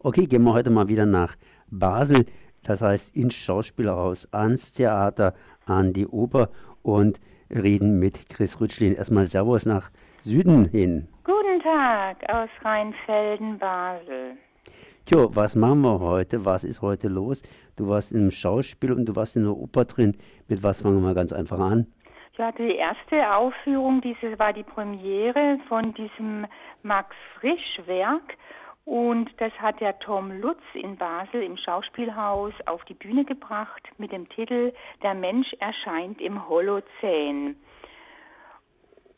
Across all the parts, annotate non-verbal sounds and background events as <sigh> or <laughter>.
Okay, gehen wir heute mal wieder nach Basel, das heißt ins Schauspielhaus, ans Theater, an die Oper und reden mit Chris Rütschlin. Erstmal Servus nach Süden hin. Guten Tag aus Rheinfelden, Basel. Tjo, was machen wir heute? Was ist heute los? Du warst im Schauspiel und du warst in der Oper drin. Mit was fangen wir ganz einfach an? Ja, die erste Aufführung, diese war die Premiere von diesem Max Frisch Werk. Und das hat der Tom Lutz in Basel im Schauspielhaus auf die Bühne gebracht mit dem Titel Der Mensch erscheint im Holozän.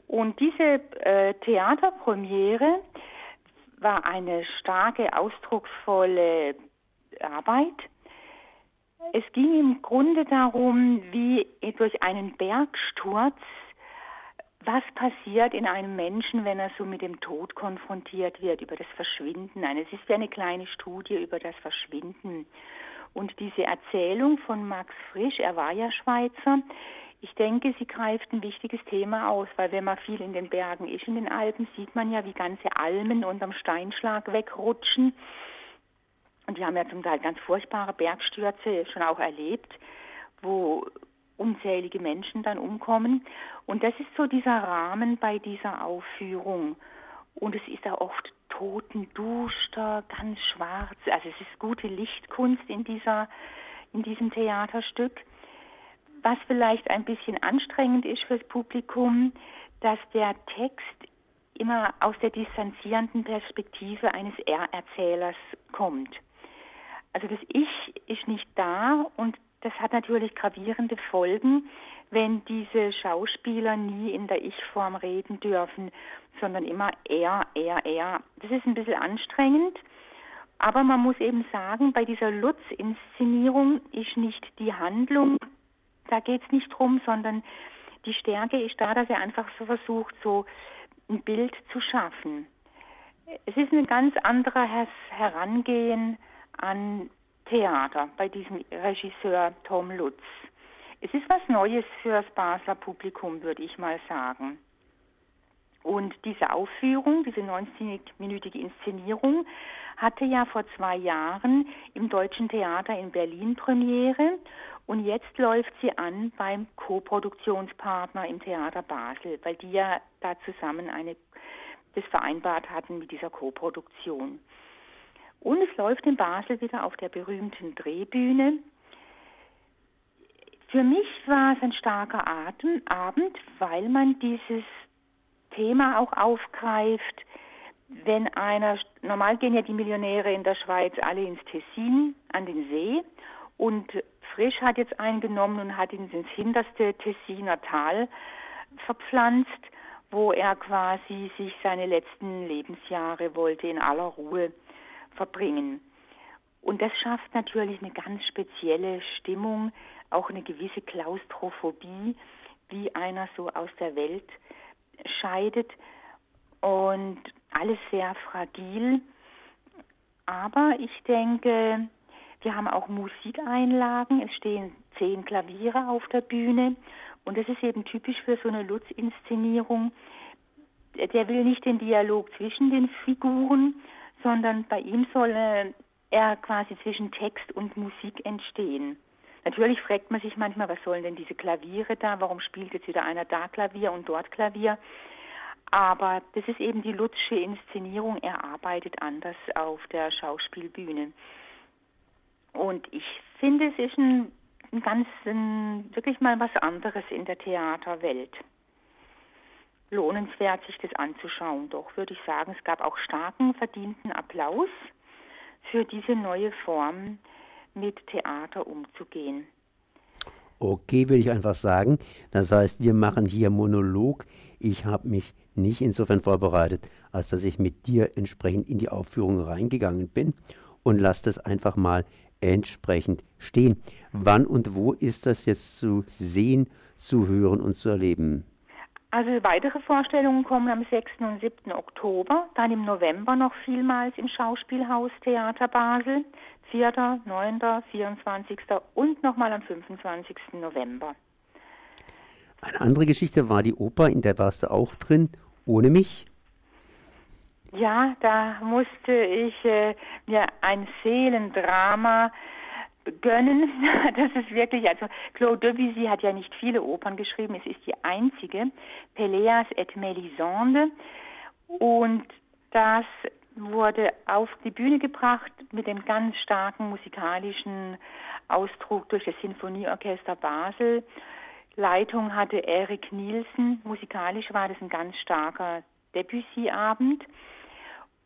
Und diese äh, Theaterpremiere war eine starke, ausdrucksvolle Arbeit. Es ging im Grunde darum, wie durch einen Bergsturz, was passiert in einem Menschen, wenn er so mit dem Tod konfrontiert wird, über das Verschwinden. Es ist wie eine kleine Studie über das Verschwinden. Und diese Erzählung von Max Frisch, er war ja Schweizer, ich denke, sie greift ein wichtiges Thema aus, weil wenn man viel in den Bergen ist, in den Alpen, sieht man ja, wie ganze Almen unterm Steinschlag wegrutschen. Und wir haben ja zum Teil ganz furchtbare Bergstürze schon auch erlebt, wo unzählige Menschen dann umkommen. Und das ist so dieser Rahmen bei dieser Aufführung. Und es ist auch oft totenduster, ganz schwarz. Also es ist gute Lichtkunst in dieser, in diesem Theaterstück. Was vielleicht ein bisschen anstrengend ist fürs Publikum, dass der Text immer aus der distanzierenden Perspektive eines Er-Erzählers kommt. Also das Ich ist nicht da und das hat natürlich gravierende Folgen, wenn diese Schauspieler nie in der Ich-Form reden dürfen, sondern immer er, er, er. Das ist ein bisschen anstrengend, aber man muss eben sagen, bei dieser Lutz-Inszenierung ist nicht die Handlung da geht es nicht drum, sondern die Stärke ist da, dass er einfach so versucht, so ein Bild zu schaffen. Es ist ein ganz anderes Herangehen an Theater bei diesem Regisseur Tom Lutz. Es ist was Neues für das Basler Publikum, würde ich mal sagen. Und diese Aufführung, diese 90-minütige Inszenierung, hatte ja vor zwei Jahren im Deutschen Theater in Berlin Premiere und jetzt läuft sie an beim Co-Produktionspartner im Theater Basel, weil die ja da zusammen eine, das vereinbart hatten mit dieser Co-Produktion. Und es läuft in Basel wieder auf der berühmten Drehbühne. Für mich war es ein starker Atem, Abend, weil man dieses Thema auch aufgreift, wenn einer, normal gehen ja die Millionäre in der Schweiz alle ins Tessin, an den See, und Frisch hat jetzt eingenommen und hat ihn ins hinterste Tessiner Tal verpflanzt, wo er quasi sich seine letzten Lebensjahre wollte in aller Ruhe verbringen. Und das schafft natürlich eine ganz spezielle Stimmung, auch eine gewisse Klaustrophobie, wie einer so aus der Welt scheidet und alles sehr fragil. Aber ich denke, wir haben auch Musikeinlagen. Es stehen zehn Klaviere auf der Bühne. Und das ist eben typisch für so eine Lutz-Inszenierung. Der will nicht den Dialog zwischen den Figuren, sondern bei ihm soll er quasi zwischen Text und Musik entstehen. Natürlich fragt man sich manchmal, was sollen denn diese Klaviere da? Warum spielt jetzt wieder einer da Klavier und dort Klavier? Aber das ist eben die Lutzsche Inszenierung. Er arbeitet anders auf der Schauspielbühne. Und ich finde, es ist ein, ein ganz, ein, wirklich mal was anderes in der Theaterwelt. Lohnenswert, sich das anzuschauen. Doch würde ich sagen, es gab auch starken, verdienten Applaus für diese neue Form, mit Theater umzugehen. Okay, würde ich einfach sagen. Das heißt, wir machen hier Monolog. Ich habe mich nicht insofern vorbereitet, als dass ich mit dir entsprechend in die Aufführung reingegangen bin und lasse das einfach mal entsprechend stehen. Wann und wo ist das jetzt zu sehen, zu hören und zu erleben? Also weitere Vorstellungen kommen am 6. und 7. Oktober, dann im November noch vielmals im Schauspielhaus Theater Basel, 4., 9., 24. und nochmal am 25. November. Eine andere Geschichte war die Oper, in der warst du auch drin, ohne mich. Ja, da musste ich äh, mir ein Seelendrama gönnen. <laughs> Das ist wirklich, also Claude Debussy hat ja nicht viele Opern geschrieben, es ist die einzige, Peleas et Melisande. Und das wurde auf die Bühne gebracht mit dem ganz starken musikalischen Ausdruck durch das Sinfonieorchester Basel. Leitung hatte Erik Nielsen. Musikalisch war das ein ganz starker Debussy-Abend.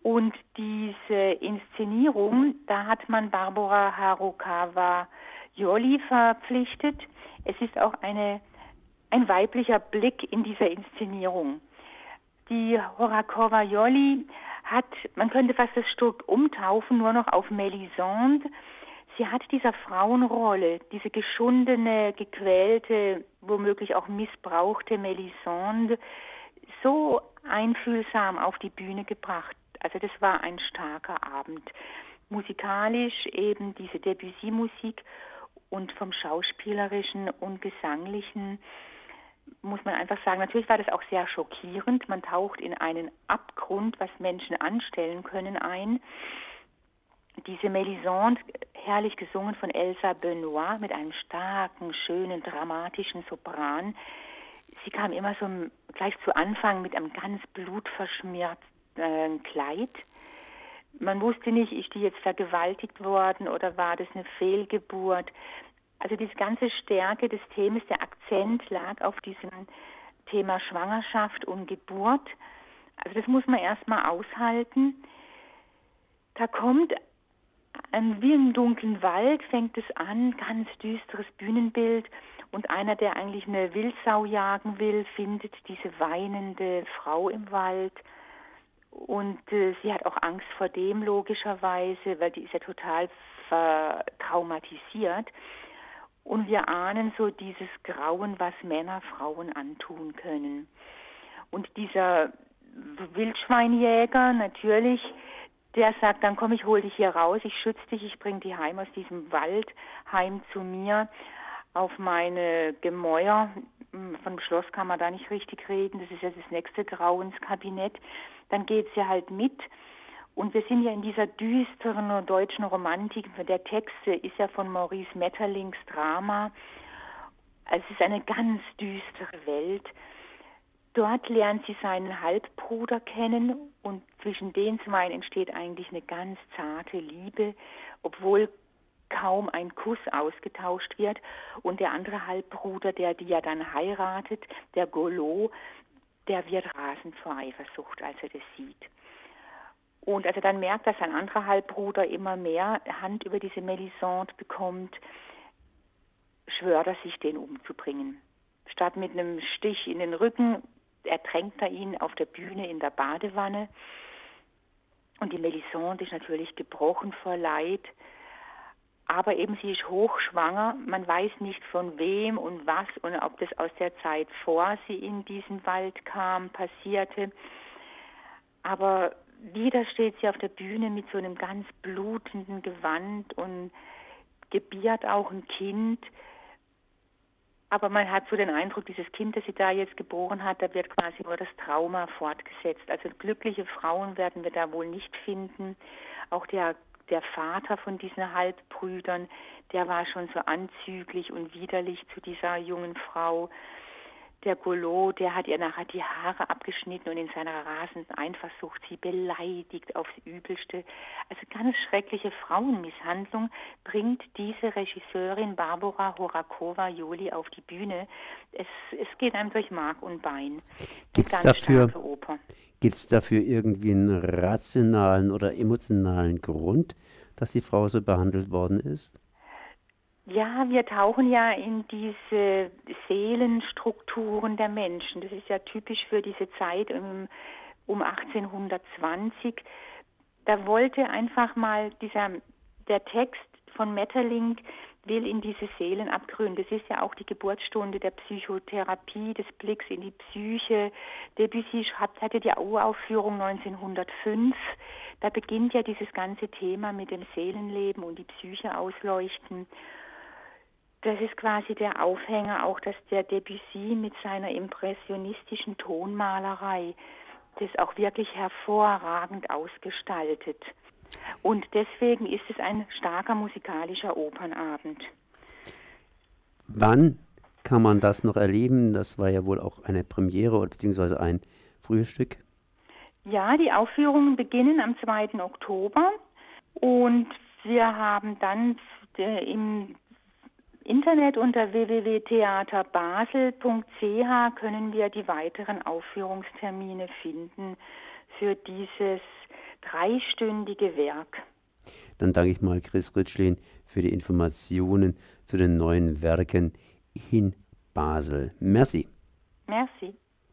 Und diese Inszenierung, da hat man Barbara Harukawa Jolli verpflichtet. Es ist auch eine, ein weiblicher Blick in dieser Inszenierung. Die Horakova Jolli hat, man könnte fast das Stück umtaufen, nur noch auf Melisande. Sie hat dieser Frauenrolle, diese geschundene, gequälte, womöglich auch missbrauchte Melisande, so einfühlsam auf die Bühne gebracht. Also das war ein starker Abend. Musikalisch eben diese Debussy-Musik und vom schauspielerischen und gesanglichen muss man einfach sagen, natürlich war das auch sehr schockierend. Man taucht in einen Abgrund, was Menschen anstellen können, ein. Diese Melisande, herrlich gesungen von Elsa Benoit mit einem starken, schönen, dramatischen Sopran. Sie kam immer so gleich zu Anfang mit einem ganz blutverschmierten äh, Kleid. Man wusste nicht, ist die jetzt vergewaltigt worden oder war das eine Fehlgeburt. Also diese ganze Stärke des Themas, der Akzent lag auf diesem Thema Schwangerschaft und Geburt. Also das muss man erstmal aushalten. Da kommt wie im dunklen Wald fängt es an, ganz düsteres Bühnenbild und einer, der eigentlich eine Wildsau jagen will, findet diese weinende Frau im Wald und äh, sie hat auch Angst vor dem logischerweise, weil die ist ja total traumatisiert. Und wir ahnen so dieses Grauen, was Männer Frauen antun können. Und dieser Wildschweinjäger natürlich, der sagt, dann komm, ich hol dich hier raus, ich schütze dich, ich bring dich heim aus diesem Wald, heim zu mir, auf meine Gemäuer. Hm, vom Schloss kann man da nicht richtig reden, das ist ja das nächste Grauenskabinett. Dann geht sie halt mit und wir sind ja in dieser düsteren deutschen Romantik. Der Text ist ja von Maurice Metterlings Drama. Es ist eine ganz düstere Welt. Dort lernt sie seinen Halbbruder kennen und zwischen den zwei entsteht eigentlich eine ganz zarte Liebe, obwohl kaum ein Kuss ausgetauscht wird. Und der andere Halbbruder, der die ja dann heiratet, der Golo, der wird rasend vor Eifersucht, als er das sieht. Und als er dann merkt, dass sein anderer Halbbruder immer mehr Hand über diese Melisande bekommt, schwört er sich, den umzubringen. Statt mit einem Stich in den Rücken ertränkt er ihn auf der Bühne in der Badewanne. Und die Melisande ist natürlich gebrochen vor Leid. Aber eben sie ist hochschwanger. Man weiß nicht von wem und was und ob das aus der Zeit vor sie in diesen Wald kam, passierte. Aber wieder steht sie auf der Bühne mit so einem ganz blutenden Gewand und gebiert auch ein Kind. Aber man hat so den Eindruck, dieses Kind, das sie da jetzt geboren hat, da wird quasi nur das Trauma fortgesetzt. Also glückliche Frauen werden wir da wohl nicht finden. Auch der, der Vater von diesen Halbbrüdern, der war schon so anzüglich und widerlich zu dieser jungen Frau der Golo, der hat ihr nachher die Haare abgeschnitten und in seiner rasenden Eifersucht sie beleidigt aufs Übelste. Also ganz schreckliche Frauenmisshandlung bringt diese Regisseurin Barbara Horakova Joli auf die Bühne. Es, es geht einem durch Mark und Bein. Gibt es dafür, gibt's dafür irgendwie einen rationalen oder emotionalen Grund, dass die Frau so behandelt worden ist? Ja, wir tauchen ja in diese Seelenstrukturen der Menschen. Das ist ja typisch für diese Zeit um, um 1820. Da wollte einfach mal dieser, der Text von Metterling will in diese Seelenabgründe. Das ist ja auch die Geburtsstunde der Psychotherapie, des Blicks in die Psyche. Debussy hatte die Uraufführung 1905. Da beginnt ja dieses ganze Thema mit dem Seelenleben und die Psyche ausleuchten das ist quasi der Aufhänger auch, dass der Debussy mit seiner impressionistischen Tonmalerei das auch wirklich hervorragend ausgestaltet. Und deswegen ist es ein starker musikalischer Opernabend. Wann kann man das noch erleben? Das war ja wohl auch eine Premiere oder beziehungsweise ein Frühstück. Ja, die Aufführungen beginnen am 2. Oktober und wir haben dann äh, im Internet unter www.theaterbasel.ch können wir die weiteren Aufführungstermine finden für dieses dreistündige Werk. Dann danke ich mal Chris Ritschlin für die Informationen zu den neuen Werken in Basel. Merci. Merci.